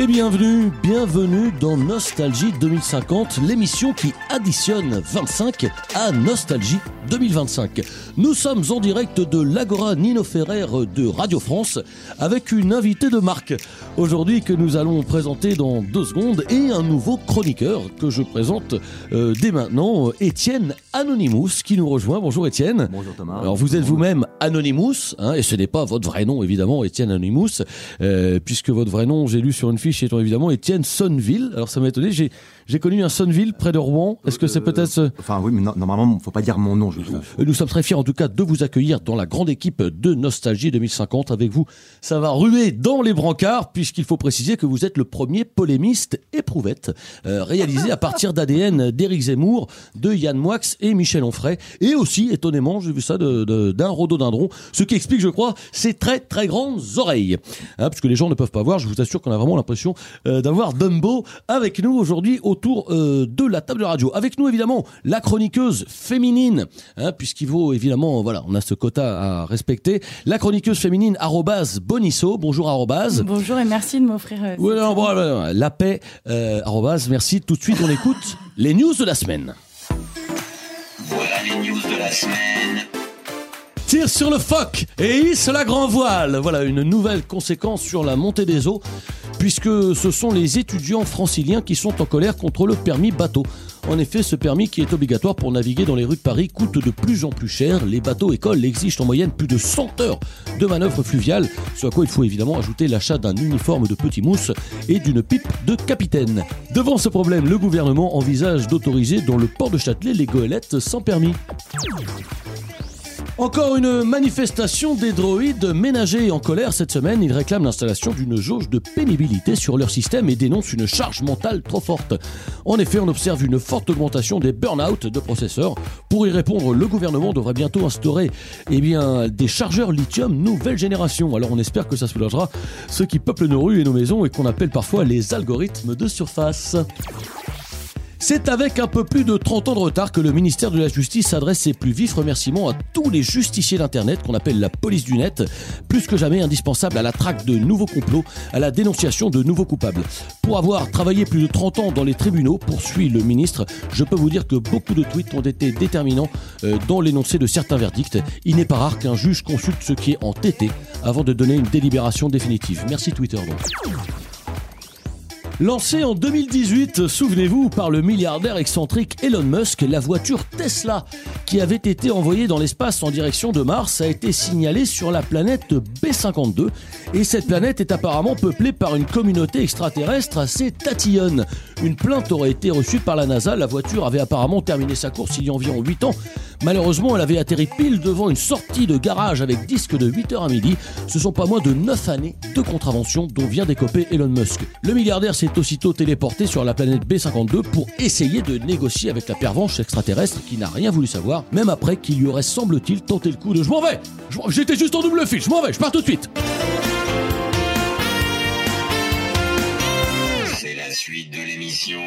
Et bienvenue, bienvenue dans Nostalgie 2050, l'émission qui additionne 25 à Nostalgie 2025. Nous sommes en direct de l'Agora Nino Ferrer de Radio France avec une invitée de marque aujourd'hui que nous allons présenter dans deux secondes et un nouveau chroniqueur que je présente euh, dès maintenant, Étienne Anonymous qui nous rejoint. Bonjour Étienne. Bonjour Thomas. Alors vous êtes vous-même Anonymous, hein, et ce n'est pas votre vrai nom évidemment, Étienne Anonymous, euh, puisque votre vrai nom, j'ai lu sur une fiche, étant évidemment Étienne Sonneville. Alors ça m'a étonné, j'ai connu un Sonneville près de Rouen. Est-ce que c'est Euh, peut-être... euh, Enfin oui, mais no- normalement, faut pas dire mon nom, je. Nous sommes très fiers en tout cas de vous accueillir dans la grande équipe de Nostalgie 2050 avec vous. Ça va ruer dans les brancards puisqu'il faut préciser que vous êtes le premier polémiste éprouvette euh, réalisé à partir d'ADN d'Éric Zemmour, de Yann Moix et Michel Onfray et aussi étonnamment j'ai vu ça de- de- d'un rhododendron, ce qui explique je crois ses très très grandes oreilles. Hein, parce que les gens ne peuvent pas voir, je vous assure qu'on a vraiment l'impression euh, d'avoir Dumbo avec nous aujourd'hui autour euh, de la table de radio. Avec nous évidemment la chroniqueuse féminine, hein, puisqu'il faut évidemment, voilà, on a ce quota à respecter. La chroniqueuse féminine arrobase Bonisso, bonjour arrobase. Bonjour et merci de m'offrir. euh, Ouais, non, bon, la paix, euh, arrobase, merci. Tout de suite, on écoute les news de la semaine. Voilà les news de la semaine. Tire sur le phoque et hisse la grand voile. Voilà une nouvelle conséquence sur la montée des eaux, puisque ce sont les étudiants franciliens qui sont en colère contre le permis bateau. En effet, ce permis qui est obligatoire pour naviguer dans les rues de Paris coûte de plus en plus cher. Les bateaux écoles exigent en moyenne plus de 100 heures de manœuvre fluviale, ce à quoi il faut évidemment ajouter l'achat d'un uniforme de petit mousse et d'une pipe de capitaine. Devant ce problème, le gouvernement envisage d'autoriser dans le port de Châtelet les goélettes sans permis. Encore une manifestation des droïdes ménagers en colère cette semaine. Ils réclament l'installation d'une jauge de pénibilité sur leur système et dénoncent une charge mentale trop forte. En effet, on observe une forte augmentation des burn-out de processeurs. Pour y répondre, le gouvernement devrait bientôt instaurer eh des chargeurs lithium nouvelle génération. Alors on espère que ça soulagera ceux qui peuplent nos rues et nos maisons et qu'on appelle parfois les algorithmes de surface. C'est avec un peu plus de 30 ans de retard que le ministère de la Justice adresse ses plus vifs remerciements à tous les justiciers d'Internet qu'on appelle la police du net, plus que jamais indispensable à la traque de nouveaux complots, à la dénonciation de nouveaux coupables. Pour avoir travaillé plus de 30 ans dans les tribunaux, poursuit le ministre, je peux vous dire que beaucoup de tweets ont été déterminants euh, dans l'énoncé de certains verdicts. Il n'est pas rare qu'un juge consulte ce qui est en avant de donner une délibération définitive. Merci Twitter donc. Lancée en 2018, souvenez-vous, par le milliardaire excentrique Elon Musk, la voiture Tesla, qui avait été envoyée dans l'espace en direction de Mars, a été signalée sur la planète B52. Et cette planète est apparemment peuplée par une communauté extraterrestre assez tatillonne. Une plainte aurait été reçue par la NASA. La voiture avait apparemment terminé sa course il y a environ 8 ans. Malheureusement, elle avait atterri pile devant une sortie de garage avec disque de 8h à midi. Ce sont pas moins de 9 années de contravention dont vient d'écoper Elon Musk. Le milliardaire s'est aussitôt téléporté sur la planète B52 pour essayer de négocier avec la pervenche extraterrestre qui n'a rien voulu savoir, même après qu'il lui aurait, semble-t-il, tenté le coup de « je m'en vais J'étais juste en double fil, je m'en vais, je pars tout de suite !» C'est la suite de l'émission.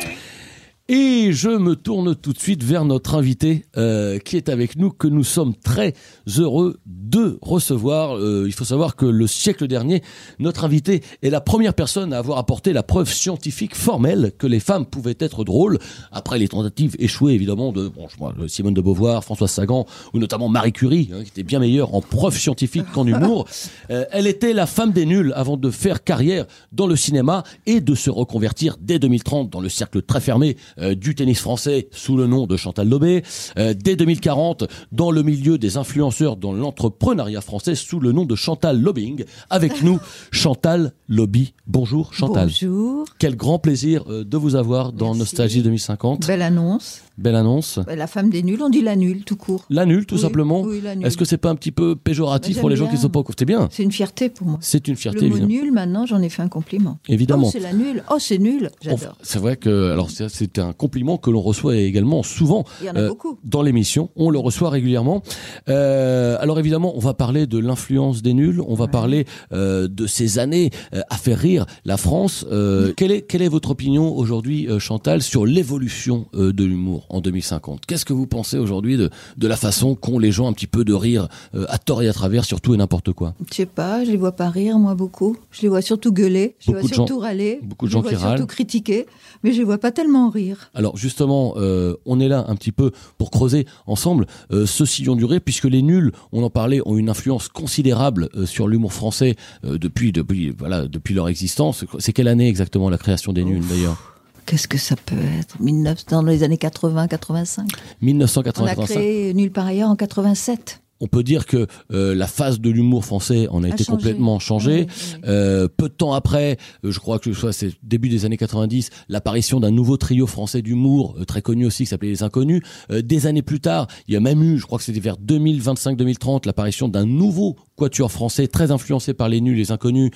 Et je me tourne tout de suite vers notre invité euh, qui est avec nous, que nous sommes très heureux de recevoir. Euh, il faut savoir que le siècle dernier, notre invité est la première personne à avoir apporté la preuve scientifique formelle que les femmes pouvaient être drôles, après les tentatives échouées évidemment de bon, je vois, Simone de Beauvoir, Françoise Sagan ou notamment Marie Curie, hein, qui était bien meilleure en preuve scientifique qu'en humour. Euh, elle était la femme des nuls avant de faire carrière dans le cinéma et de se reconvertir dès 2030 dans le cercle très fermé du tennis français sous le nom de Chantal Lobé. Euh, dès 2040, dans le milieu des influenceurs dans l'entrepreneuriat français sous le nom de Chantal Lobbying. Avec nous, Chantal Lobby. Bonjour Chantal. Bonjour. Quel grand plaisir euh, de vous avoir dans Merci. Nostalgie 2050. Belle annonce. Belle annonce. La femme des nuls, on dit la nulle, tout court. La nulle, tout Oui, simplement. oui, la nulle. Est-ce que c'est pas un petit peu péjoratif pour les gens qui bien. sont pas au courant? C'est bien. C'est une fierté pour moi. C'est une fierté, Le mot évidemment. nul, maintenant, j'en ai fait un compliment. Évidemment. Oh, c'est la nulle. Oh, c'est nul. J'adore. C'est vrai que alors c'est- c'est un compliment que l'on reçoit également souvent euh, dans l'émission. On le reçoit régulièrement. Euh, alors évidemment, on va parler de l'influence des nuls. On va parler euh, de ces années à faire rire la France. Quelle est quelle est votre opinion aujourd'hui, Chantal, sur l'évolution de l'humour en 2050 Qu'est-ce que vous pensez aujourd'hui de de la façon qu'ont les gens un petit peu de rire à tort et à travers sur tout et n'importe quoi? Je sais pas, je les vois pas rire, moi, beaucoup. Je les vois surtout gueuler. Je les vois de gens- surtout râler. beaucoup de je gens les qui vois surtout râlent. critiquer. Mais je les vois pas tellement rire. Alors justement, euh, on est là un petit peu pour creuser ensemble euh, ce sillon du rire, puisque les nuls, on en parlait, ont une influence considérable euh, sur l'humour français euh, depuis depuis voilà depuis leur existence. C'est quelle année exactement la création des nuls d'ailleurs? Qu'est-ce que ça peut être? 1900, Dans les années 80, 85. On a 1985. créé Nulle par ailleurs en 87. On peut dire que euh, la phase de l'humour français en a, été changé. complètement changée. Oui, oui. Euh, peu de temps après, euh, je crois que c'est début des années 90, l'apparition d'un nouveau trio français d'humour très connu aussi qui s'appelait les Inconnus. Euh, des années plus tard, il y a même eu, je crois que c'était vers 2025-2030, l'apparition d'un nouveau quatuor français très influencé par les nuls, les Inconnus,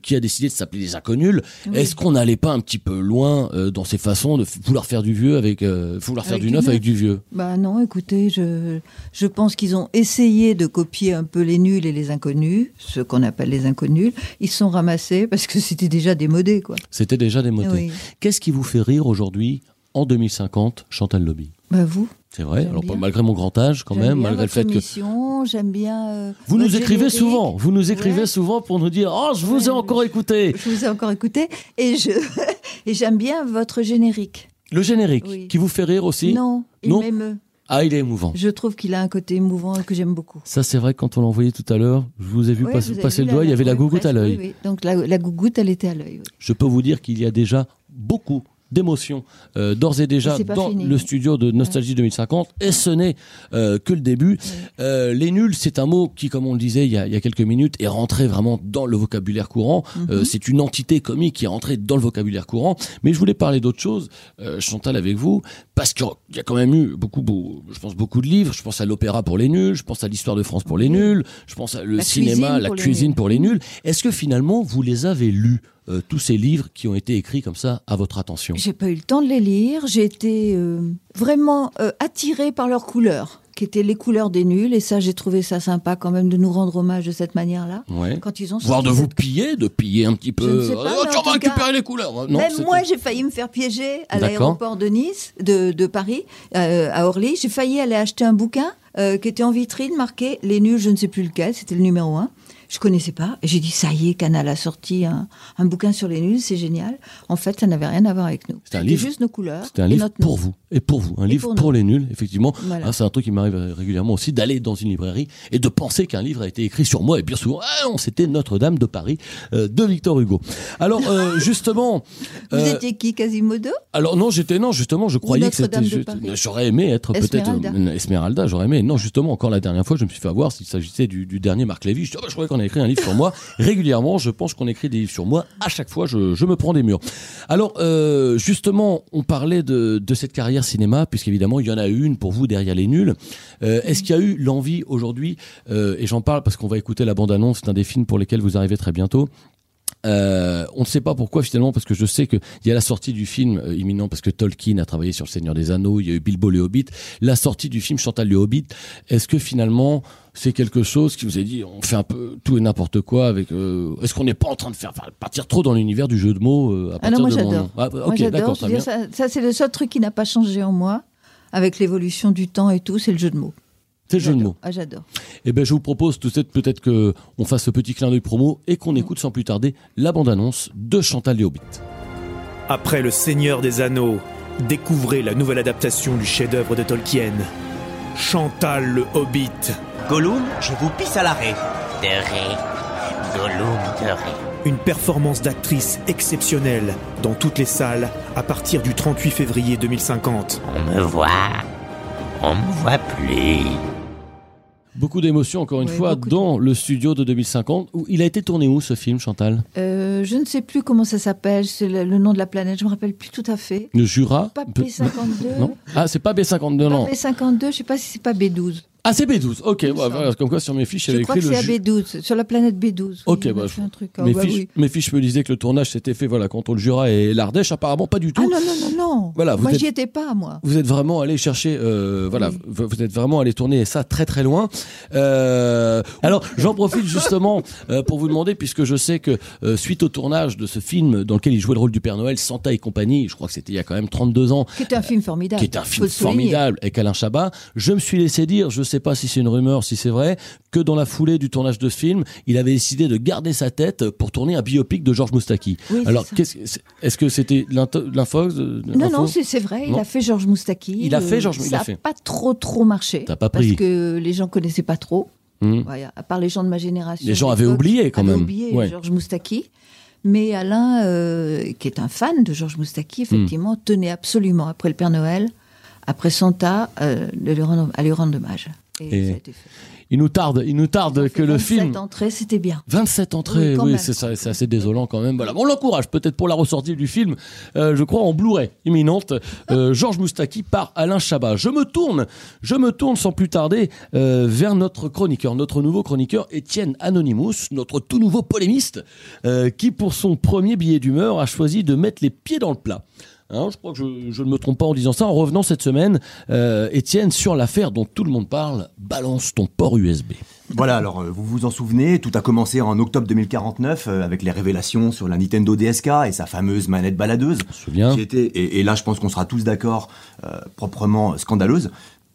qui a décidé de s'appeler les Inconnus. Est-ce qu'on n'allait pas un petit peu loin dans ces façons de vouloir faire du vieux avec, vouloir faire Avec du neuf. avec du vieux? Bah non, écoutez, je, je pense qu'ils ont essayé de copier un peu les nuls et les inconnus, ce qu'on appelle les inconnus. Ils sont ramassés parce que c'était déjà démodé, quoi. C'était déjà démodé. Oui. Qu'est-ce qui vous fait rire aujourd'hui en 2050, Chantal Lobby? Bah vous C'est vrai. J'aime Alors bien. malgré mon grand âge, quand J'aime même, malgré le fait que j'aime bien. euh, vous nous écrivez générique. souvent, vous nous écrivez Ouais. souvent pour nous dire oh je vous ai encore écouté. Je vous ai encore écouté et je et j'aime bien votre générique. Le générique Oui. qui vous fait rire aussi? Non, il m'émeut. Ah il est émouvant. Je trouve qu'il a un côté émouvant que j'aime beaucoup. Ça c'est vrai quand on l'a envoyé tout à l'heure, je vous ai vu Oui, passer, vous avez passer vu le doigt, il y avait la gougoute à l'œil. oui, oui. Donc la, la gougoute, elle était à l'œil. Je peux vous dire qu'il y a déjà beaucoup d'émotions euh, d'ores et déjà dans fini. le studio de Nostalgie 2050 et ce n'est euh, que le début. Euh, les nuls, c'est un mot qui, comme on le disait il y a, il y a quelques minutes, est rentré vraiment dans le vocabulaire courant. Mhm. Euh, c'est une entité comique qui est rentrée dans le vocabulaire courant. Mais je voulais parler d'autre chose, euh, Chantal, avec vous, parce qu'il y a quand même eu beaucoup, beaucoup, je pense beaucoup de livres. Je pense à l'opéra pour les nuls, je pense à l'histoire de France pour les nuls, je pense à le La cinéma, cuisine la pour cuisine pour les nuls. Est-ce que finalement vous les avez lus? Euh, tous ces livres qui ont été écrits comme ça à votre attention J'ai pas eu le temps de les lire. J'ai été euh, vraiment euh, attirée par leurs couleurs, qui étaient les couleurs des nuls. Et ça, j'ai trouvé ça sympa quand même de nous rendre hommage de cette manière-là. Ouais. Quand ils ont Voire de vous cette- piller, de piller un petit peu. Je ne sais pas, Oh, tu vas cas, récupérer les couleurs. Non, Même moi, j'ai failli me faire piéger à l'aéroport de Nice, de, de Paris, euh, à Orly. J'ai failli aller acheter un bouquin euh, qui était en vitrine, marqué Les nuls, je ne sais plus lequel, c'était le numéro un. Je connaissais pas. J'ai dit, ça y est, Canal a sorti un, un bouquin sur les nuls, c'est génial. En fait, ça n'avait rien à voir avec nous. C'était juste nos couleurs. C'était un livre notre nom. pour vous et pour vous, un livre pour, les nuls, effectivement. Voilà. Ah, c'est un truc qui m'arrive régulièrement aussi d'aller dans une librairie et de penser qu'un livre a été écrit sur moi et bien souvent, ah non, c'était Notre-Dame de Paris euh, de Victor Hugo. Alors euh, justement, Vous euh, étiez qui, Quasimodo? alors non, j'étais non, justement, je croyais que c'était j'aurais aimé être peut-être Esmeralda. Esmeralda, j'aurais aimé. Non, justement, encore la dernière fois, je me suis fait avoir s'il s'agissait du, du dernier Marc Lévy. Je, dis, Ah bah, je croyais qu'on a écrit un livre sur moi. Régulièrement, je pense qu'on écrit des livres sur moi. À chaque fois, je, me prends des murs. Alors, euh, justement, on parlait de, de cette carrière cinéma, puisqu'évidemment, il y en a une pour vous derrière les nuls. Euh, Est-ce qu'il y a eu l'envie aujourd'hui, euh, et j'en parle parce qu'on va écouter la bande-annonce d'un des films pour lesquels vous arrivez très bientôt, euh, on ne sait pas pourquoi finalement parce que je sais qu'il y a la sortie du film euh, imminent parce que Tolkien a travaillé sur le Seigneur des Anneaux, il y a eu Bilbo le Hobbit, la sortie du film Chantal le Hobbit. Est-ce que finalement c'est quelque chose qui vous a dit on fait un peu tout et n'importe quoi avec euh, Est-ce qu'on n'est pas en train de faire enfin, partir trop dans l'univers du jeu de mots euh, à Ah partir non, moi j'adore. Ah, Moi Ok, j'adore. d'accord, Je très veux bien. dire, Ça, ça, c'est le seul truc qui n'a pas changé en moi, avec l'évolution du temps et tout, c'est le jeu de mots. C'est le jeu de mots. Ah, j'adore. Eh ben, je vous propose tout de suite peut-être que on fasse ce petit clin d'œil promo et qu'on écoute sans plus tarder la bande-annonce de Chantal le Hobbit. Après Le Seigneur des Anneaux, découvrez la nouvelle adaptation du chef-d'œuvre de Tolkien. Chantal le Hobbit. Gollum, je vous pisse à l'arrêt. De ré. Dolomiterie. Une performance d'actrice exceptionnelle dans toutes les salles à partir du 38 février 2050. On me voit. On me voit plus. Beaucoup d'émotions, encore une Ouais, fois, de- dans le studio de 2050. Où il a été tourné où ce film, Chantal? Euh, je ne sais plus comment ça s'appelle, c'est le, le nom de la planète, je me rappelle plus tout à fait. Le Jura? Pas Peu- B52. Non? Ah, c'est pas B52, non. Pas B52, je sais pas si c'est pas B12. Ah, c'est B12. Ok, voilà, comme quoi sur mes fiches, il y Je avait crois écrit que le c'est à Ju- B12, sur la planète B12. Ok, Oui, bah, un truc. Ah, mes, bah fiches, oui. mes fiches me disaient que le tournage s'était fait voilà, contre le Jura et l'Ardèche. Apparemment, pas du Ah tout. non, non, non, non. Voilà, Moi, j'y étais pas, moi. Vous êtes vraiment allé chercher, euh, voilà, Oui. vous êtes vraiment allé tourner ça très très loin. Euh, alors, j'en profite justement euh, pour vous demander, puisque je sais que suite au tournage de ce film dans lequel il jouait le rôle du Père Noël, Santa et compagnie, je crois que c'était il y a quand même 32 ans, Qui était un film formidable. qui est un film le formidable avec Alain Chabat. Je me suis laissé dire, je sais pas si c'est une rumeur, si c'est vrai, que dans la foulée du tournage de ce film, il avait décidé de garder sa tête pour tourner un biopic de Georges Moustaki. Oui, Alors, est-ce que c'était l'info euh, Non, non, c'est vrai, il a fait Georges Moustaki. Il a fait Georges- il Ça n'a pas trop, trop marché. T'as pas pris. Parce que les gens connaissaient pas trop. Ouais, à part les gens de ma génération. Les gens avaient oublié, quand avaient même. oublié Ouais. Georges Moustaki. Mais Alain, euh, qui est un fan de Georges Moustaki, effectivement, Hmm. tenait absolument, après le Père Noël, après Santa, euh, de lui rendre, à lui rendre hommage. Et, Et ça a été fait. Il nous tarde, il nous tarde que le 27 film. entrées, c'était bien. 27 entrées, Oui, c'est assez désolant quand même. Voilà, Bon, on l'encourage peut-être pour la ressortie du film, euh, je crois en Blu-ray imminente. Euh, Georges Moustaki par Alain Chabat. Je me tourne, je me tourne sans plus tarder euh, vers notre chroniqueur, notre nouveau chroniqueur Étienne Anonymous, notre tout nouveau polémiste, qui pour son premier billet d'humeur a choisi de mettre les pieds dans le plat. Hein, je crois que je, je ne me trompe pas en disant ça. En revenant cette semaine, euh, Étienne, sur l'affaire dont tout le monde parle, balance ton port USB. Voilà, alors euh, vous vous en souvenez, tout a commencé en octobre 2049 euh, avec les révélations sur la Nintendo DSK et sa fameuse manette baladeuse. Je me souviens. Qui était, et, et là je pense qu'on sera tous d'accord, euh, proprement scandaleuse.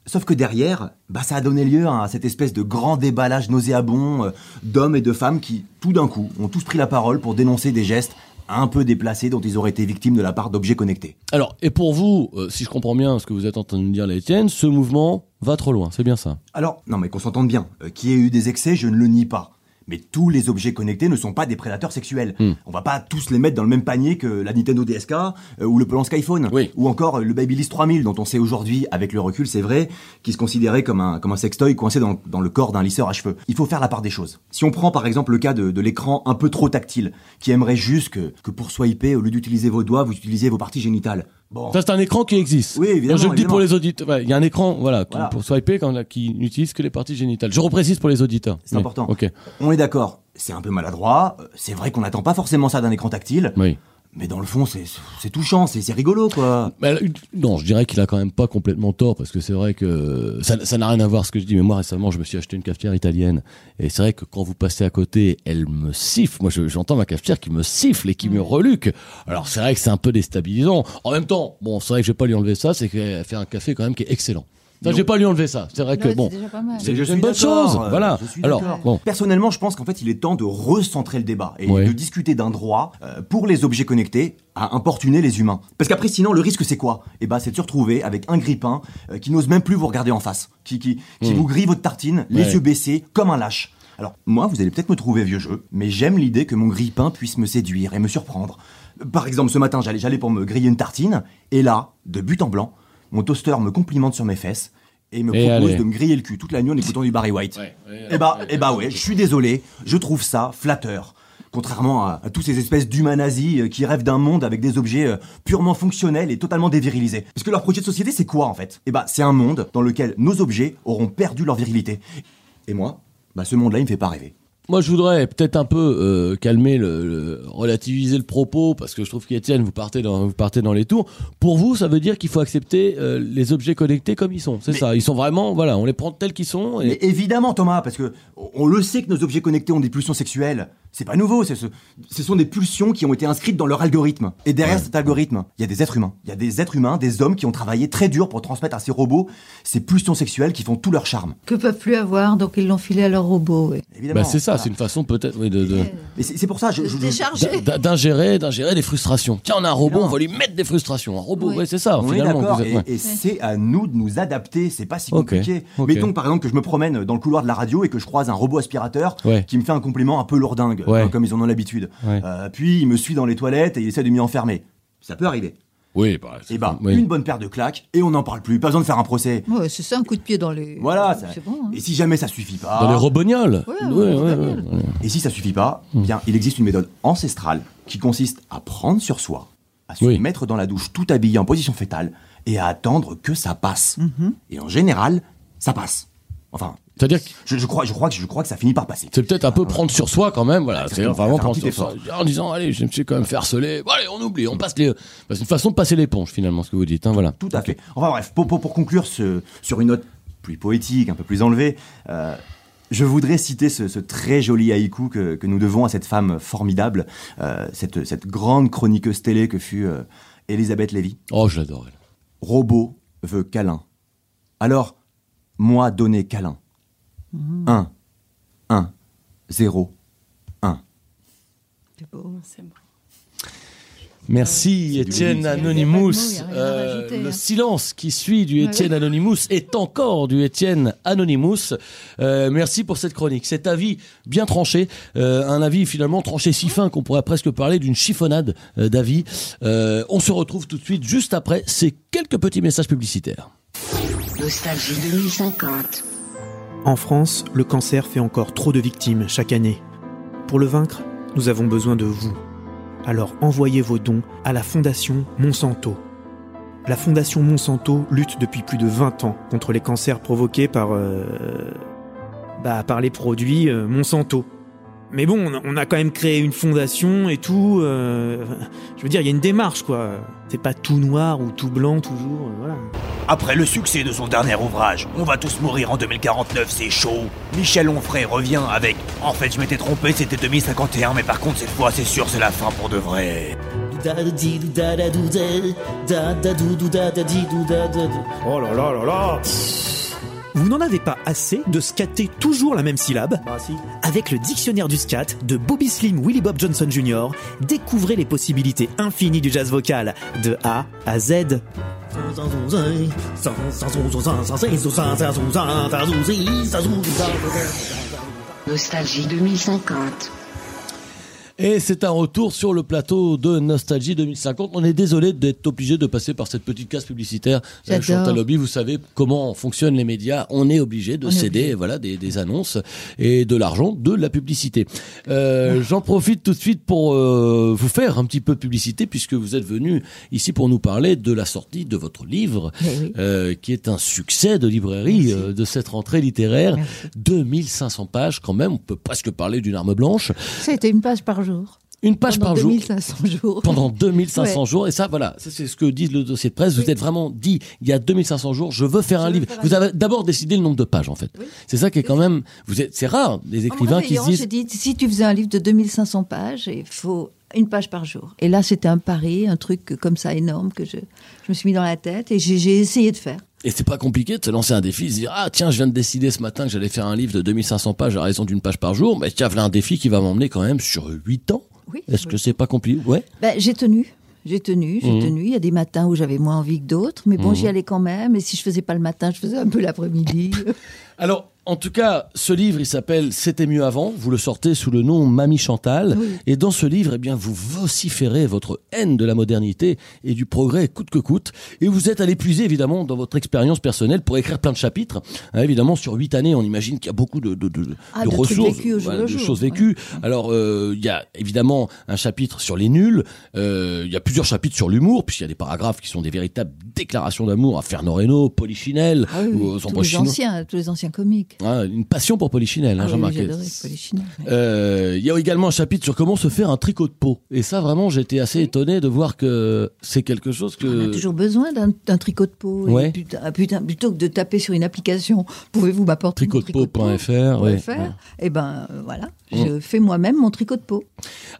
Sauf que derrière, bah, ça a donné lieu à cette espèce de grand déballage nauséabond euh, d'hommes et de femmes qui, tout d'un coup, ont tous pris la parole pour dénoncer des gestes un peu déplacés dont ils auraient été victimes de la part d'objets connectés. Alors, et pour vous, euh, si je comprends bien ce que vous êtes en train de nous dire, là, Étienne, ce mouvement va trop loin, c'est bien ça? Alors, non mais qu'on s'entende bien, euh, qu'il y ait eu des excès, je ne le nie pas. Mais tous les objets connectés ne sont pas des prédateurs sexuels. Hmm. On va pas tous les mettre dans le même panier que la Nintendo DSK euh, ou le Polanski iPhone. Oui. Ou encore euh, le Babyliss 3000 dont on sait aujourd'hui, avec le recul, c'est vrai, qui se considérait comme un, comme un sextoy coincé dans, dans le corps d'un lisseur à cheveux. Il faut faire la part des choses. Si on prend par exemple le cas de, de l'écran un peu trop tactile, qui aimerait juste que, que pour swiper, au lieu d'utiliser vos doigts, vous utilisiez vos parties génitales. Bon. Ça, c'est un écran qui existe. Oui, évidemment, Je le dis pour les auditeurs. Ouais, Il y a un écran, voilà, qui- Voilà. pour swiper, quand, qui n'utilise que les parties génitales. Je reprécise pour les auditeurs. C'est important. Ok. On est d'accord, c'est un peu maladroit, euh, c'est vrai qu'on n'attend pas forcément ça d'un écran tactile, Oui. Mais dans le fond, c'est c'est touchant, c'est rigolo, quoi. Mais alors, non, je dirais qu'il a quand même pas complètement tort parce que c'est vrai que ça n'a rien à voir ce que je dis. Mais moi récemment, je me suis acheté une cafetière italienne et c'est vrai que quand vous passez à côté, elle me siffle. Moi, je- j'entends ma cafetière qui me siffle et qui me reluque. Alors c'est vrai que c'est un peu déstabilisant. En même temps, bon, c'est vrai que je vais pas lui enlever ça, c'est qu'elle fait un café quand même qui est excellent. Ça, je vais pas lui enlever ça. C'est vrai que bon, c'est une bonne chose. euh, Voilà. Alors bon, Personnellement, je pense qu'en fait, il est temps de recentrer le débat et Ouais. de discuter d'un droit euh, pour les objets connectés à importuner les humains. Parce qu'après, sinon, le risque, c'est quoi? Eh ben, c'est de se retrouver avec un grippin euh, qui n'ose même plus vous regarder en face, qui, qui, qui vous grille votre tartine, les Hmm. Ouais. yeux baissés, comme un lâche. Alors, moi, vous allez peut-être me trouver vieux jeu, mais j'aime l'idée que mon grippin puisse me séduire et me surprendre. Par exemple, ce matin, j'allais, j'allais pour me griller une tartine, et là, de but en blanc, mon toaster me complimente sur mes fesses et me Et propose allez. de me griller le cul toute la nuit en écoutant du Barry White. Eh bah, eh bah ouais, je suis désolé, je trouve ça flatteur. Contrairement à, à tous ces espèces d'humains nazis euh, qui rêvent d'un monde avec des objets euh, purement fonctionnels et totalement dévirilisés. Parce que leur projet de société, c'est quoi en fait? Eh bah, c'est un monde dans lequel nos objets auront perdu leur virilité. Et moi, bah, ce monde-là, il me fait pas rêver. Moi, je voudrais peut-être un peu euh, calmer, le, le- relativiser le propos, parce que je trouve qu'Étienne, vous partez dans, vous partez dans les tours. Pour vous, ça veut dire qu'il faut accepter euh, les objets connectés comme ils sont. C'est ça. Ils sont vraiment, voilà, on les prend tels qu'ils sont. Et... Mais évidemment, Thomas, parce que on le sait que nos objets connectés ont des pulsions sexuelles. C'est pas nouveau, c'est ce, ce sont des pulsions qui ont été inscrites dans leur algorithme. Et derrière cet algorithme, il y a des êtres humains. Il y a des êtres humains, des hommes qui ont travaillé très dur pour transmettre à ces robots ces pulsions sexuelles qui font tout leur charme. Que peuvent plus avoir, donc ils l'ont filé à leur robot. ouais. Évidemment. Bah, c'est ça, Voilà. c'est une façon peut-être oui, de, c'est pour ça, je, je- je- d'ingérer, d'ingérer des frustrations. Tiens, on a un robot, Non. on va lui mettre des frustrations. Un robot, Oui. ouais, c'est ça. on finalement. d'accord, vous êtes- et, ouais. et c'est à nous de nous adapter, c'est pas si compliqué. ok. Mettons par exemple que je me promène dans le couloir de la radio et que je croise un robot aspirateur Ouais. qui me fait un compliment un peu lourdingue. Ouais. hein, comme ils en ont l'habitude. Ouais. Euh, puis il me suit dans les toilettes et il essaie de m'y enfermer. Ça peut arriver. Oui, bah, Et bah, oui. une bonne paire de claques et on n'en parle plus. Pas besoin de faire un procès. Ouais, c'est ça, un coup de pied dans les. Voilà. ça- C'est bon. hein. Et si jamais ça suffit pas. Dans les robognoles. Ouais, Ouais, ouais, ouais, ouais, ouais, ouais. ouais. Et si ça suffit pas, Hmm. bien, il existe une méthode ancestrale qui consiste à prendre sur soi, à se Oui. mettre dans la douche tout habillé en position fétale et à attendre que ça passe. Mhm. Et en général, ça passe. Enfin, C'est-à-dire que je, je crois, je crois que je crois que ça finit par passer. c'est peut-être un peu prendre sur soi quand même, voilà. C'est vraiment prendre soi. En disant, allez, je me suis quand même fait harceler. Bon, allez, on oublie, on passe les. Bah, c'est une façon de passer l'éponge finalement, ce que vous dites, hein, voilà. Tout à fait. Enfin bref, pour, pour, pour conclure ce- sur une note plus poétique, un peu plus enlevée, euh, je voudrais citer ce, ce très joli haïku que, que nous devons à cette femme formidable, euh, cette, cette grande chroniqueuse télé que fut euh, Elisabeth Lévy. Oh, je l'adore. elle. Robot veut câlin. Alors, moi donner câlin. 1, 1, 0, 1. C'est beau. Merci Étienne Il y a pas de Anonymous. mots, Euh, rajouter, le hein. silence qui suit du Ouais. Étienne Anonymous est encore du Étienne Anonymous. Euh, merci pour cette chronique. Cet avis bien tranché, euh, un avis finalement tranché si fin qu'on pourrait presque parler d'une chiffonnade euh, d'avis. Euh, on se retrouve tout de suite juste après ces quelques petits messages publicitaires. Nostalgie 2050. En France, le cancer fait encore trop de victimes chaque année. Pour le vaincre, nous avons besoin de vous. Alors envoyez vos dons à la Fondation Monsanto. La Fondation Monsanto lutte depuis plus de 20 ans contre les cancers provoqués par... euh, bah, par les produits euh, Monsanto. Mais bon, on a- quand même créé une fondation et tout. euh, je veux dire, il y a une démarche, quoi. C'est pas tout noir ou tout blanc toujours, euh, voilà. Après le succès de son dernier ouvrage, On va tous mourir en 2049, c'est chaud. Michel Onfray revient avec En fait, je m'étais trompé, c'était 2051, mais par contre, cette fois, c'est sûr, c'est la fin pour de vrai. Oh là là là là Vous n'en avez pas assez de scatter toujours la même syllabe Avec le dictionnaire du scat de Bobby Slim Willie Bob Johnson Jr., découvrez les possibilités infinies du jazz vocal de A à Z. Nostalgie 2050. Et c'est un retour sur le plateau de Nostalgie 2050. On est désolé d'être obligé de passer par cette petite case publicitaire. Euh. Chantal Lobby, vous savez comment fonctionnent les médias. On est obligé de On céder obligé. voilà, des, des annonces et de l'argent, de la publicité. Euh, J'en profite tout de suite pour euh, vous faire un petit peu de publicité puisque vous êtes venu ici pour nous parler de la sortie de votre livre Eh oui. euh, qui est un succès de librairie euh, de cette rentrée littéraire. Merci. 2500 pages quand même, on peut presque parler d'une arme blanche. Été une page par jour. Une page Pendant par jour. 2500 jours. Pendant 2500 Ouais. jours. Et ça, voilà, c'est ce que dit le dossier de presse. Vous êtes vraiment dit, il y a 2500 jours, je veux faire un veux livre. faire Vous avez d'abord décidé le nombre de pages, en fait. Oui. C'est ça qui est quand même, vous êtes, c'est rare, des En me écrivains qui se réveillant, j'ai disent, dit, si tu faisais un livre de 2500 pages, il faut une page par jour. Et là, c'était un pari, un truc comme ça énorme que je, je me suis mis dans la tête et j'ai essayé de faire. Et c'est pas compliqué de se lancer un défi, de se dire, ah, tiens, je viens de décider ce matin que j'allais faire un livre de 2500 pages à raison d'une page par jour. Mais tiens, voilà un défi qui va m'emmener quand même sur 8 ans. Oui. Est-ce oui. que c'est pas compliqué? Ouais. Ben, j'ai tenu. J'ai tenu, j'ai Mhm. tenu. Il y a des matins où j'avais moins envie que d'autres, mais bon, Mhm. j'y allais quand même. Et si je faisais pas le matin, je faisais un peu l'après-midi. Alors, en tout cas, ce livre, il s'appelle C'était mieux avant. Vous le sortez sous le nom Mamie Chantal. Oui. Et dans ce livre, eh bien, vous vociférez votre haine de la modernité et du progrès coûte que coûte. Et vous êtes à l'épuiser, évidemment, dans votre expérience personnelle pour écrire plein de chapitres. Hein, évidemment, sur huit années, on imagine qu'il y a beaucoup de, de, de, Ah, de ressources, jour voilà, de jour, choses ouais. vécues. Alors, euh, il y a évidemment un chapitre sur les nuls. Euh, Il y a plusieurs chapitres sur l'humour, puisqu'il y a des paragraphes qui sont des véritables déclarations d'amour à Fernand Reynaud, Polichinelle, Ah oui, oui, ou aux tous les anciens, tous les anciens comiques. Ah, une passion pour Polichinelle, hein, Ah oui. Euh, Il y a également un chapitre sur comment se faire un tricot de peau. Et ça, vraiment, j'étais assez étonné de voir que c'est quelque chose que. On a toujours besoin d'un tricot de peau. Et Ouais. putain, ah, putain, plutôt que de taper sur une application, pouvez-vous m'apporter mon tricot de peau Tricotdepeau.fr, ouais, ouais. Eh ben euh, voilà, je fais moi-même mon tricot de peau.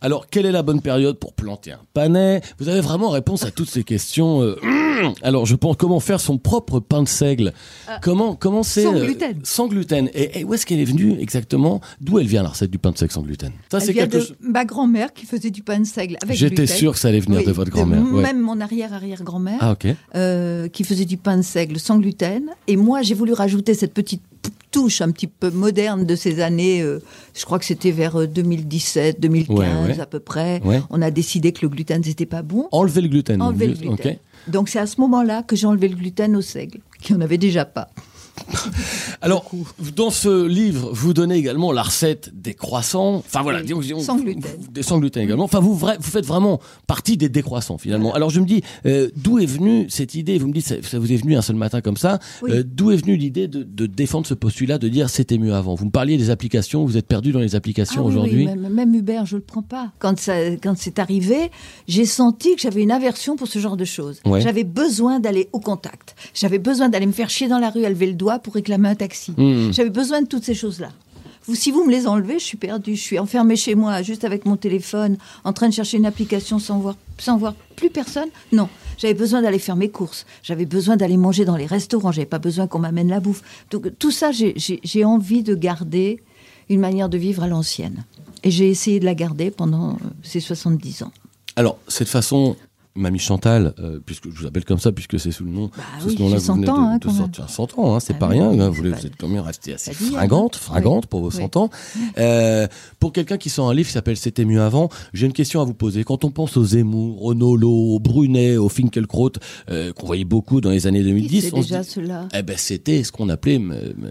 Alors, quelle est la bonne période pour planter un panais? Vous avez vraiment réponse à toutes ces questions. euh, Alors, je pense comment faire son propre pain de seigle? comment comment c'est sans gluten. Sans gluten. Et, et où est-ce qu'elle est venue exactement? D'où elle vient la recette du pain de seigle sans gluten? Ça, c'est quelque chose. ma grand-mère qui faisait du pain de seigle avec J'étais gluten. sûr que ça allait venir Oui, de votre grand-mère. ouais. Même mon arrière-arrière-grand-mère Ah euh, qui faisait du pain de seigle sans gluten. Et moi, j'ai voulu rajouter cette petite touche un petit peu moderne de ces années. euh, je crois que c'était vers euh, 2017, 2015 Ouais, ouais. à peu près. Ouais. On a décidé que le gluten c'était pas bon. Enlever le gluten. Enlever le gluten. Donc c'est à ce moment-là que j'ai enlevé le gluten au seigle, qui en avait déjà pas. Alors, dans ce livre, vous donnez également la recette des croissants. Enfin voilà, disons- disons- Sans gluten. Des sans gluten également. Enfin, vous, vous faites vraiment partie des décroissants finalement. Alors je me dis, euh, d'où est venue cette idée? Vous me dites, ça, ça vous est venu un seul matin comme ça. Oui. Euh, d'où est venue l'idée de, de défendre ce postulat, de dire c'était mieux avant? Vous me parliez des applications, vous êtes perdu dans les applications Ah oui, aujourd'hui. oui, même, même Uber, je le prends pas. Quand ça, quand c'est arrivé, j'ai senti que j'avais une aversion pour ce genre de choses. Ouais. J'avais besoin d'aller au contact. J'avais besoin d'aller me faire chier dans la rue à lever le doigt pour réclamer un taxi. Mmh. J'avais besoin de toutes ces choses-là. Vous, si vous me les enlevez, je suis perdue. Je suis enfermée chez moi, juste avec mon téléphone, en train de chercher une application sans voir, sans voir plus personne. Non. J'avais besoin d'aller faire mes courses. J'avais besoin d'aller manger dans les restaurants. J'avais pas besoin qu'on m'amène la bouffe. Donc tout ça, j'ai- envie de garder une manière de vivre à l'ancienne. Et j'ai essayé de la garder pendant euh, ces 70 ans. Alors, cette façon, Mamie Chantal, euh, puisque je vous appelle comme ça, puisque c'est sous le nom, sous oui, ce nom-là vous venez 100 ans, de, hein, de quand même. sortir. 100 ans, hein, c'est Ah pas oui, rien. hein, vous, vous pas- êtes quand même resté assez hein. fringante, Oui. fringante pour vos Oui. 100 ans. Euh, pour quelqu'un qui sort un livre qui s'appelle C'était mieux avant, j'ai une question à vous poser. Quand on pense aux Zemmour, aux Nolo, aux Brunet, aux Finkelkraut, euh, qu'on voyait beaucoup dans les années 2010, C'est on déjà dit- cela. eh ben, c'était ce qu'on appelait,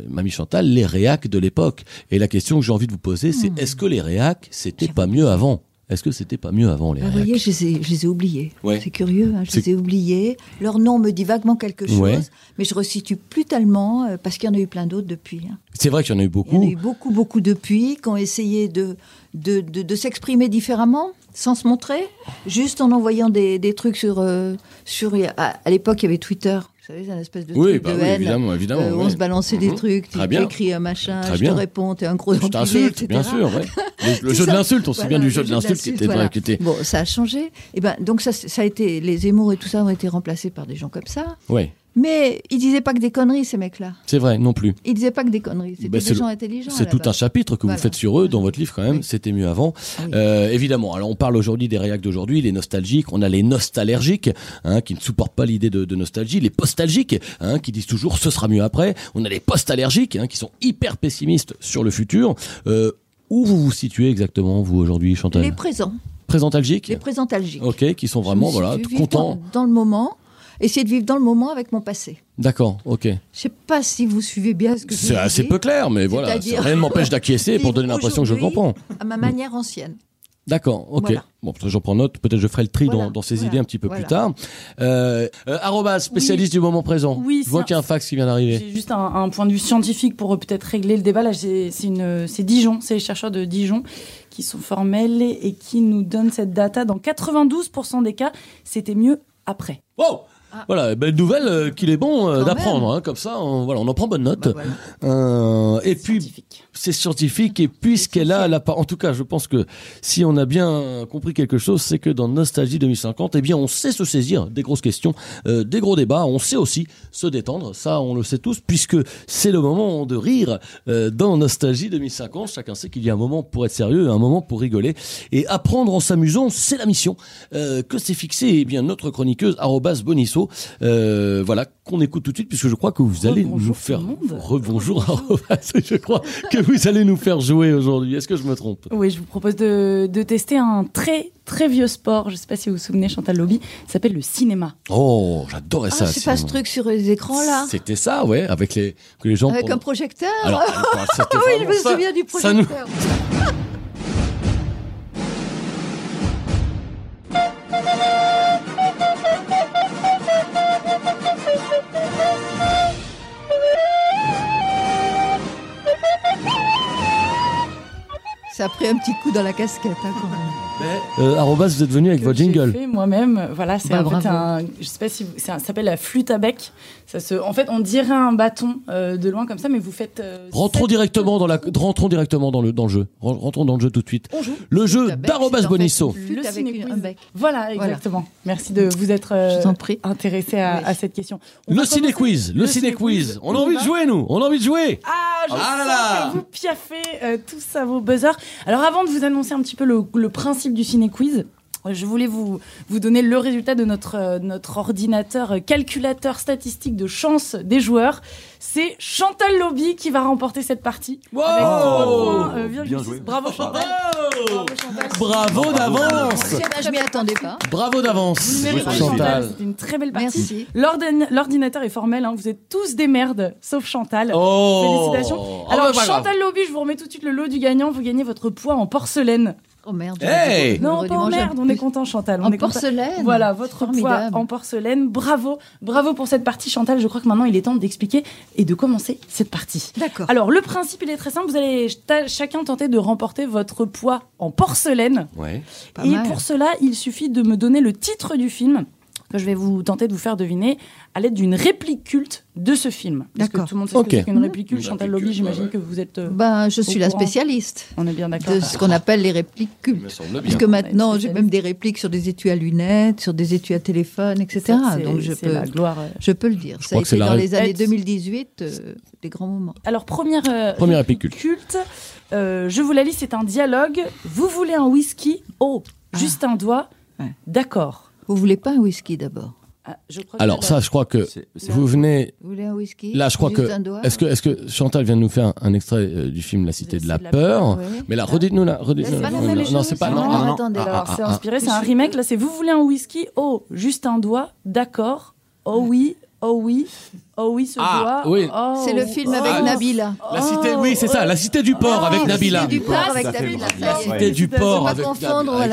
Mamie Chantal, les réacs de l'époque. Et la question que j'ai envie de vous poser, c'est Hmm. est-ce que les réacs, c'était pas mieux avant? Est-ce que c'était pas mieux avant les Vous voyez, je les ai, je les ai oubliés. Ouais. C'est curieux, hein, je les ai oubliés. Leur nom me dit vaguement quelque chose, Ouais. mais je resitue plus tellement euh, parce qu'il y en a eu plein d'autres depuis. hein. C'est vrai qu'il y en a eu Il y en beaucoup. a eu beaucoup, beaucoup depuis qui ont essayé de, de, de, de s'exprimer différemment, sans se montrer, juste en envoyant des, des trucs sur. euh, sur à, à l'époque, il y avait Twitter. Vous savez, c'est un espèce de Oui, truc bah de oui, haine. évidemment, évidemment, Euh, On se balançait des Mhm. trucs. Tu écris un machin, Très je bien. te réponds, t'es un gros Je enculé, t'insulte, etc. bien sûr, ouais. Le, jeu de l'insulte, on se souvient Voilà, du jeu de l'insulte qui était, voilà. qui était. Bon, ça a changé. Et ben, donc ça, ça a été les Zemmour et tout ça ont été remplacés par des gens comme ça. Ouais, Mais ils disaient pas que des conneries ces mecs-là. c'est vrai, non plus. Ils disaient pas que des conneries. C'était Bah, des gens intelligents. C'est tout un chapitre que Voilà. vous faites sur eux dans votre livre quand même. C'était mieux avant. Euh, évidemment. Alors on parle aujourd'hui des réacs d'aujourd'hui, les nostalgiques. On a les nostalgiques hein, qui ne supportent pas l'idée de, de nostalgie, les postalgiques hein, qui disent toujours ce sera mieux après. On a les postallergiques hein, qui sont hyper pessimistes sur le futur. Euh, où vous vous situez exactement vous aujourd'hui, Chantal Les présents, Présentalgiques. les présentalgiques. Ok, qui sont vraiment voilà contents. Dans, dans le moment, essayer de vivre dans le moment avec mon passé. D'accord, ok. Je sais pas si vous suivez bien ce que je C'est assez peu clair, mais voilà, rien ne m'empêche d'acquiescer pour donner l'impression que je comprends. À ma manière ancienne. D'accord, ok. Voilà. Bon, j'en prends note. Peut-être je ferai le tri Voilà, dans, dans ces voilà, idées un petit peu plus tard. Euh, euh, spécialiste du moment présent. Oui, je vois qu'il y a un fax qui vient d'arriver. J'ai juste un, un point de vue scientifique pour peut-être régler le débat. Là, c'est Dijon, c'est les chercheurs de Dijon qui sont formels et qui nous donnent cette data. Dans 92% des cas, c'était mieux après. Wow Voilà, belle nouvelle euh, qu'il est bon euh, d'apprendre. hein, comme ça, on, voilà, on en prend bonne note. Euh, et puis, c'est scientifique. Et puisqu'elle a la part, en tout cas, je pense que si on a bien compris quelque chose, c'est que dans Nostalgie 2050, eh bien, on sait se saisir des grosses questions, des gros débats. On sait aussi se détendre. Ça, on le sait tous, puisque c'est le moment de rire dans Nostalgie 2050. Chacun sait qu'il y a un moment pour être sérieux, un moment pour rigoler et apprendre en s'amusant. C'est la mission que s'est fixée, eh bien, notre chroniqueuse arrobas Euh, voilà, qu'on écoute tout de suite, puisque je crois que vous allez Rebonjour nous faire rebonjour. je crois que vous allez nous faire jouer aujourd'hui. Est-ce que je me trompe? Oui, je vous propose de, de tester un très très vieux sport. Je ne sais pas si vous vous souvenez, Chantal Lobby. Ça s'appelle le cinéma. Oh, j'adorais Ah, ça. c'est pas ce truc sur les écrans là C'était ça, ouais, avec les que les gens. Avec pendant- un projecteur Alors, Oui, je me souviens du projecteur. Ça un petit coup dans la casquette hein, quand même. Euh, arrobas, vous êtes venu avec votre j'ai jingle. fait moi-même. Voilà, c'est Bah, en fait bravo. un. Je sais pas si vous- c'est un- ça s'appelle la flûte à bec. Ça se. En fait, on dirait un bâton euh, de loin comme ça, mais vous faites. euh, Rentrons directement dans la, rentrons directement dans le dans le jeu. Ren- Rentrons dans le jeu tout de suite. On joue. Le jeu d'arrobas Bonisso. flûte Le avec ciné-quiz. un bec. Voilà, exactement. Merci de vous être euh, intéressé à, Oui. à cette question. On Le ciné quiz, le ciné quiz. On a envie de jouer nous, on a envie de jouer. Ah, je Ah là là. que vous piaffez tous à vos buzzers. Alors avant de vous annoncer un petit peu le, le principe du ciné quiz, Je voulais vous, vous donner le résultat de notre, euh, notre ordinateur euh, calculateur statistique de chance des joueurs. C'est Chantal Lobby qui va remporter cette partie. Avec points, euh, Bien joué. Bravo Chantal. Bravo, Chantal. Bravo d'avance je m'y attendais pas. Bravo d'avance Chantal. C'était une très belle partie. L'ordinateur est formel, hein. vous êtes tous des merdes, sauf Chantal. Oh Félicitations. Ah Alors, bah. Chantal Lobby, je vous remets tout de suite le lot du gagnant. Vous gagnez votre poids en porcelaine. Oh merde. Hey Non, pas en merde, on est content, Chantal. on En est content. porcelaine. Voilà, votre poids en porcelaine. Bravo, bravo pour cette partie, Chantal. Je crois que maintenant il est temps d'expliquer et de commencer cette partie. D'accord. Alors, le principe, il est très simple. Vous allez chacun tenter de remporter votre poids en porcelaine. Ouais. Pas Et mal. pour cela, il suffit de me donner le titre du film que je vais vous tenter de vous faire deviner à l'aide d'une réplique culte de ce film. Parce que D'accord. tout le monde sait Ok. ce que c'est qu'une réplique culte. Une Chantal Lobby, j'imagine ouais, que vous êtes. euh, Ben, je suis la courant. spécialiste on est bien d'accord. de ce qu'on appelle les répliques cultes. bien. Puisque maintenant, j'ai même des répliques sur des étuis à lunettes, sur des étuis à téléphone, etc. Donc je c'est peux, la gloire. euh. je peux le dire. Ça a crois que c'est été la dans ré- les années Être- 2018 euh, des grands moments. Alors, première, euh, Première réplique culte. culte. Euh, je vous la lis, c'est un dialogue. Vous voulez un whisky? Oh, juste un doigt. Ouais. D'accord. Vous voulez pas un whisky d'abord Ah, je crois que Alors c'est ça, je crois que C'est- c'est- vous venez... Vous voulez un whisky Là, je crois Juste que... Est-ce que, est que Chantal vient de nous faire un, un extrait euh, du film La Cité de la Peur Ouais. Mais là, redites-nous là. Redites-nous C'est là. pas Non, la même non, chose, non, c'est pas... Non, Non, non, non. attendez, Ah, Alors, ah, c'est ah, inspiré, c'est un remake. Là, c'est Vous voulez un whisky Oh, juste un doigt. D'accord. Oh oui, oh oui, oh oui, ce Ah, oui. Oh, C'est le film oh. avec Nabila. La cité, oui, c'est ça, la cité du port Oh, avec la Nabila. Cité du port avec Nabila. La cité du port avec. Non, Quand non, elle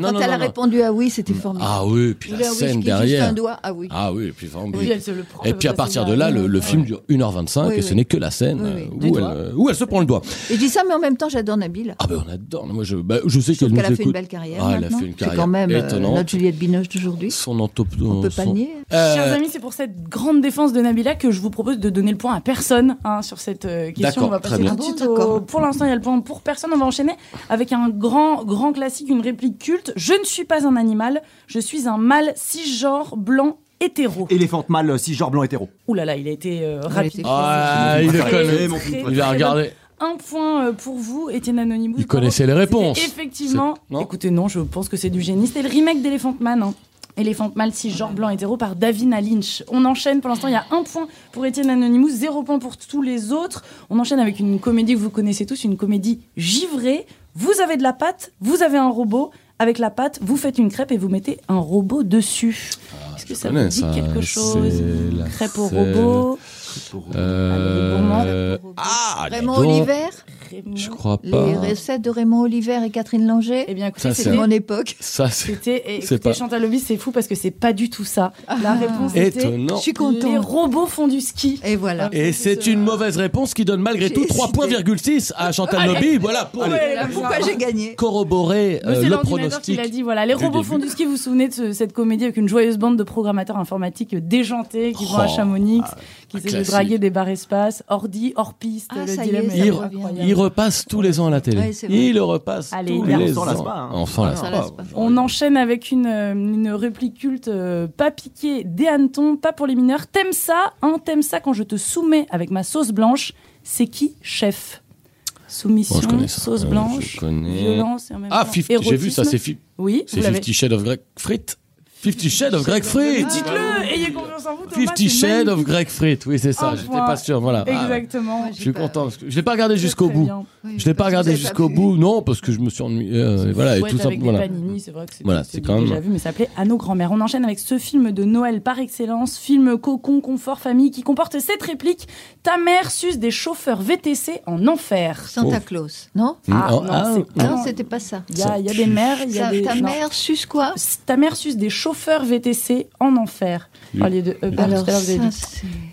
non, a répondu à oui, c'était formidable. Ah oui, puis la scène whisky, Juste derrière. un doigt Ah oui. Ah oui, puis elle Et elle puis à partir de là, la- le, le film dure 1h25 Oui, et ce n'est que la scène Oui, euh, où, elle, elle se prend le doigt. Et je dis ça, mais en même temps, j'adore Nabila. Ah ben on adore. Moi je, bah, je sais qu'elle nous qu'elle a fait une écoute. belle carrière. Ah, elle a fait une C'est carrière quand même euh, étonnante. notre Juliette Binoche d'aujourd'hui. Son. On peut pas nier. Euh, Chers amis, c'est pour cette grande défense de Nabila que je vous propose de donner le point à personne hein, sur cette euh, question. D'accord, On va très passer bien. tout de Ah bon, suite au- d'accord. Pour l'instant, il y a le point pour personne. On va enchaîner avec un grand, grand classique, une réplique culte. Je ne suis pas un animal, je suis un mâle cisgenre blanc hétéro. Éléphante mâle, cisgenre blanc hétéro. Ouh là là, il a été euh, rapide. Ah, il film est préféré, connu. mon film Très, Il a regardé. Un point euh, pour vous, Étienne Anonymous. Il Bravo. connaissait les réponses. Effectivement. Non Écoutez, non, je pense que c'est du génie. C'était le remake d'Elephant Man. Hein. Elephant Man, cisgenre blanc hétéro par Davina Lynch. On enchaîne, pour l'instant, il y a un point pour Étienne Anonymous, zéro point pour tous les autres. On enchaîne avec une comédie que vous connaissez tous, une comédie givrée. Vous avez de la pâte, vous avez un robot. Avec la pâte, vous faites une crêpe et vous mettez un robot dessus. Est-ce que ça vous dit ça, quelque chose la Crêpe au robot. Euh, Ah, dis Raymond donc. Oliver Raymond. Je crois Les pas. recettes de Raymond Oliver et Catherine Langer Eh bien, écoutez, c'était mon époque. Ça, c'est C'était, écoutez, pas- Chantal Lobby, c'est fou parce que c'est pas du tout ça. La Ah. réponse était étonnant. Je suis les contente. robots font du ski. Et voilà. Et c'est une mauvaise réponse qui donne malgré tout hésité. 3,6 à Chantal Lobby. Voilà, pour Ouais, pourquoi j'ai gagné. corroborer euh, le qui pronostic. l'a dit. Voilà, les robots début. font du ski. Vous vous souvenez de ce- cette comédie avec une joyeuse bande de programmateurs informatiques déjantés qui vont à Oh, Chamonix, qui un essaient de draguer des barres espace, ordi, hors piste, Ah, le est, dilemme. est Il, repasse tous les ans à la télé. Ouais, il le repasse Allez, tous les ans. pas, hein. On s'en lasse Ça pas. On enchaîne avec une, euh, une réplique culte, euh, pas piqué des hannetons, pas pour les mineurs. T'aimes ça, hein, t'aimes ça quand je te soumets avec ma sauce blanche. C'est qui, chef? Soumission, Bon, sauce Euh, blanche, connais. violence et en même Ah, temps 50, j'ai vu ça, c'est fi- Oui, c'est. 50 Shades of Greg Frites. Fifty Shades of Greg Frites. Dites-le, ayez confiance en vous. Fifty Shades of. Greg Frites. Oui, c'est ça. Un J'étais pas sûr. Voilà. Ah, Exactement. Je suis content. parce que Je l'ai pas regardé jusqu'au bout. bien. Je l'ai pas regardé jusqu'au bout. Non, parce que je me suis ennuyé. euh, et voilà, et tout ça. Voilà. panini, c'est vrai que c'est Voilà, c'est quand déjà même. vu, mais ça s'appelait À nos grands-mères. On enchaîne avec ce film de Noël par excellence, film cocon, confort, famille, qui comporte cette réplique Ta mère suce des chauffeurs VTC en enfer. Santa Claus, non Ah, Oh, non, ah, Non, c'était pas ça. Il y a, des mères, il y a Ça- des. Ta mère suce quoi Ta mère suce des chauffeurs VTC en enfer. Lui. Parliez de Uber, Alors ça.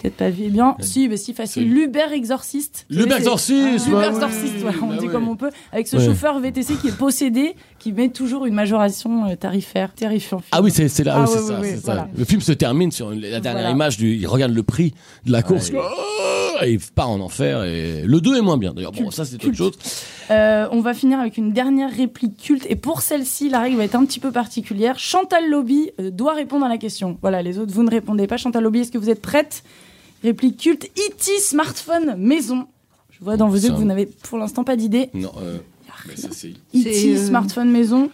Peut-être pas vu. Eh bien, si, mais si facile. C'est- L'Uber exorciste. L'Uber exorciste. L'Uber bah oui. exorciste, on Bah dit oui. comme on peut. Avec ce Ouais. chauffeur VTC qui est possédé, qui met toujours une majoration euh, tarifaire. Terrifiant. Ah oui, c'est c'est là, Ah oui, ça, voilà. Le film se termine sur la dernière Voilà. image du. Il regarde le prix de la course. Oh, et il part en enfer. Et le 2 est moins bien. D'ailleurs, bon, ça c'est autre chose. Euh, on va finir avec une dernière réplique culte. Et pour celle-ci, la règle va être un petit peu particulière. Chantal Lobby euh, doit répondre à la question. Voilà, les autres, vous ne répondez pas. Chantal Lobby, est-ce que vous êtes prête? Réplique culte. E.T. smartphone maison. Je vois dans vos yeux que vous n'avez pour l'instant pas d'idée. Non, euh, mais ça c'est. E.T. C'est, euh, smartphone maison.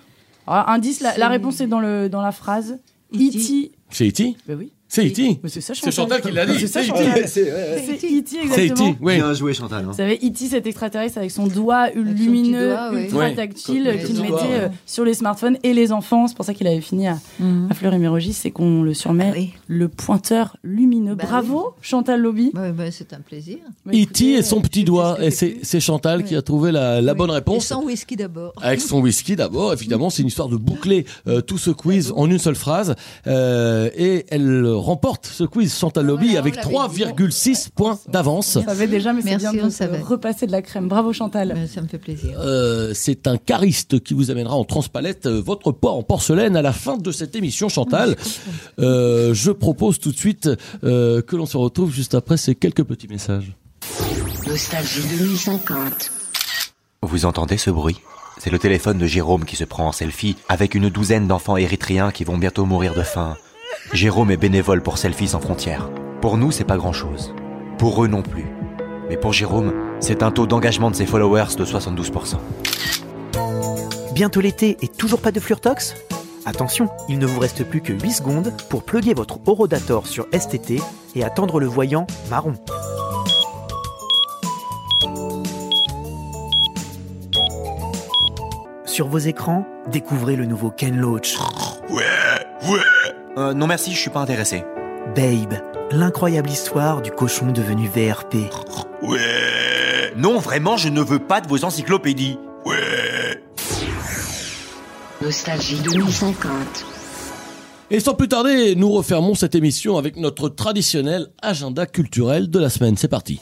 Alors, indice, la, la réponse est dans, le, dans la phrase. E.T. C'est E.T. Ben oui. C'est E.T. C'est ça, C'est Chantal qui l'a dit. C'est ça, C'est Chantal. E.T. C'est E.T. exactement. oui. Bien joué, Chantal. hein. Vous savez, E.T. cet extraterrestre avec son doigt lumineux, ultra tactile, qu'il Son mettait euh, sur les smartphones et les enfants. C'est pour ça qu'il avait fini à, Mhm. Fleury-Mérogis, c'est qu'on le surmet Ah le pointeur lumineux. Bah Bravo, Chantal Lobby. Bah, c'est un plaisir. E.T. et son petit doigt. Et c'est c'est Chantal qui a trouvé la, bonne Et réponse. sans whisky d'abord. Avec son whisky d'abord, évidemment, c'est une histoire de boucler euh, tout ce quiz en une seule phrase. Euh, et elle remporte ce quiz Chantal Lobby avec 3,6 points d'avance. On savait déjà, mais c'est bien on de savait. repasser de la crème. Bravo, Chantal. Euh, Ça me fait plaisir. Euh, c'est un cariste qui vous amènera en transpalette euh, votre poids en porcelaine à la fin de cette émission, Chantal. Euh, je propose tout de suite euh, que l'on se retrouve juste après ces quelques petits messages. Nostalgie 2050. Vous entendez ce bruit? C'est le téléphone de Jérôme qui se prend en selfie avec une douzaine d'enfants érythréens qui vont bientôt mourir de faim. Jérôme est bénévole pour Selfies sans frontières. Pour nous, c'est pas grand-chose. Pour eux non plus. Mais pour Jérôme, c'est un taux d'engagement de ses followers de 72%. Bientôt l'été et toujours pas de Flirtox Attention, il ne vous reste plus que 8 secondes pour plugger votre Horodator sur STT et attendre le voyant marron. Sur vos écrans, découvrez le nouveau Ken Loach. Ouais, ouais. Euh, non merci, je suis pas intéressé. Babe, l'incroyable histoire du cochon devenu VRP. Ouais. Non, vraiment, je ne veux pas de vos encyclopédies. Ouais. Nostalgie 2050. Et sans plus tarder, nous refermons cette émission avec notre traditionnel agenda culturel de la semaine. C'est parti.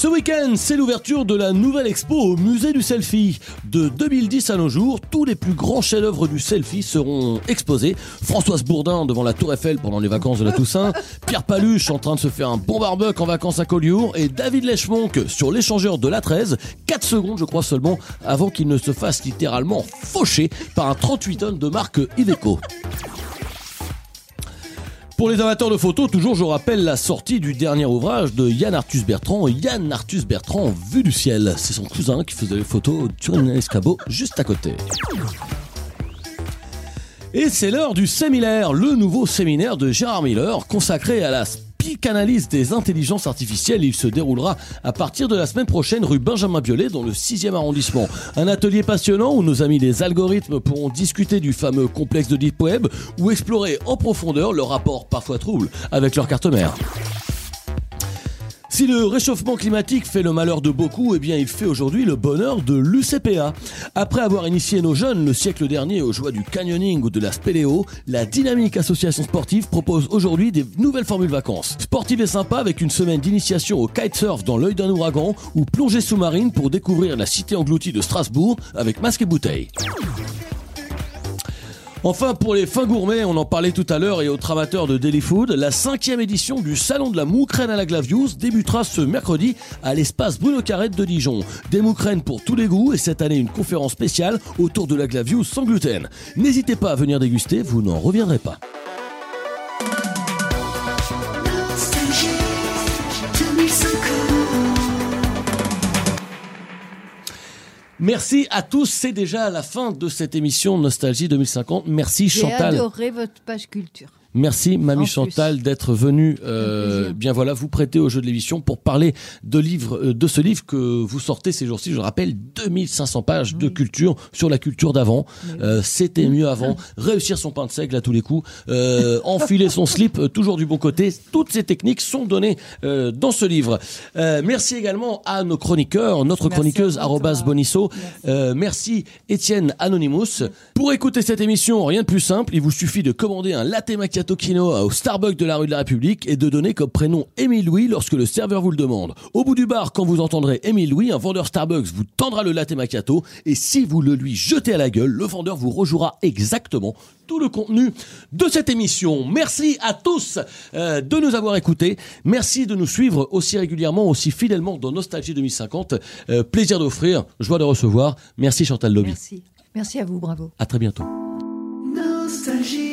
Ce week-end, c'est l'ouverture de la nouvelle expo au musée du selfie. De 2010 à nos jours, tous les plus grands chefs-d'œuvre du selfie seront exposés. Françoise Bourdin devant la Tour Eiffel pendant les vacances de la Toussaint, Pierre Paluche en train de se faire un bon barbecue en vacances à Collioure et David Lechmonck sur l'échangeur de la 13, 4 secondes je crois seulement avant qu'il ne se fasse littéralement faucher par un 38 tonnes de marque Iveco. Pour les amateurs de photos, toujours je rappelle la sortie du dernier ouvrage de Yann Arthus Bertrand, Yann Arthus Bertrand Vue du ciel. C'est son cousin qui faisait les photos sur un escabeau juste à côté. Et c'est l'heure du séminaire, le nouveau séminaire de Gérard Miller consacré à la psychanalyse des intelligences artificielles. Il se déroulera à partir de la semaine prochaine rue Benjamin Biolay dans le 6e arrondissement. Un atelier passionnant où nos amis des algorithmes pourront discuter du fameux complexe de Deep Web ou explorer en profondeur leur rapport parfois trouble avec leur carte mère. Si le réchauffement climatique fait le malheur de beaucoup, eh bien il fait aujourd'hui le bonheur de l'UCPA. Après avoir initié nos jeunes le siècle dernier aux joies du canyoning ou de la spéléo, la Dynamique Association Sportive propose aujourd'hui des nouvelles formules vacances. Sportive et sympa avec une semaine d'initiation au kitesurf dans l'œil d'un ouragan ou plongée sous-marine pour découvrir la cité engloutie de Strasbourg avec masque et bouteille. Enfin, pour les fins gourmets, on en parlait tout à l'heure et aux amateurs de Daily Food, la cinquième édition du Salon de la Moucrène à la Glavius débutera ce mercredi à l'espace Bruno Carrette de Dijon. Des moucrènes pour tous les goûts et cette année une conférence spéciale autour de la Glavius sans gluten. N'hésitez pas à venir déguster, vous n'en reviendrez pas. Merci à tous, c'est déjà la fin de cette émission Nostalgie 2050. Merci J'ai Chantal. adoré votre page culture. Merci Mamie En. Chantal d'être venue euh, bien voilà vous prêter au jeu de l'émission pour parler de livre euh, de ce livre que vous sortez ces jours-ci je le rappelle 2500 pages de culture sur la culture d'avant. Euh, c'était mieux avant. Réussir son pain de seigle à tous les coups. Euh, enfiler son slip toujours du bon côté. Toutes ces techniques sont données dans ce livre. Merci également à nos chroniqueurs notre Merci chroniqueuse arrobas. Bonisso. Euh, merci Étienne Anonymous. Pour écouter cette émission rien de plus simple. Il vous suffit de commander un latte macchiato Au Starbucks de la rue de la République et de donner comme prénom Émile Louis lorsque le serveur vous le demande. Au bout du bar, quand vous entendrez Émile Louis, un vendeur Starbucks vous tendra le latte macchiato et si vous le lui jetez à la gueule, le vendeur vous rejouera exactement tout le contenu de cette émission. Merci à tous euh, de nous avoir écoutés. Merci de nous suivre aussi régulièrement, aussi fidèlement dans Nostalgie 2050. Euh, plaisir d'offrir, joie de recevoir. Merci Chantal Lobby. Merci. Merci à vous, bravo. À très bientôt. Nostalgie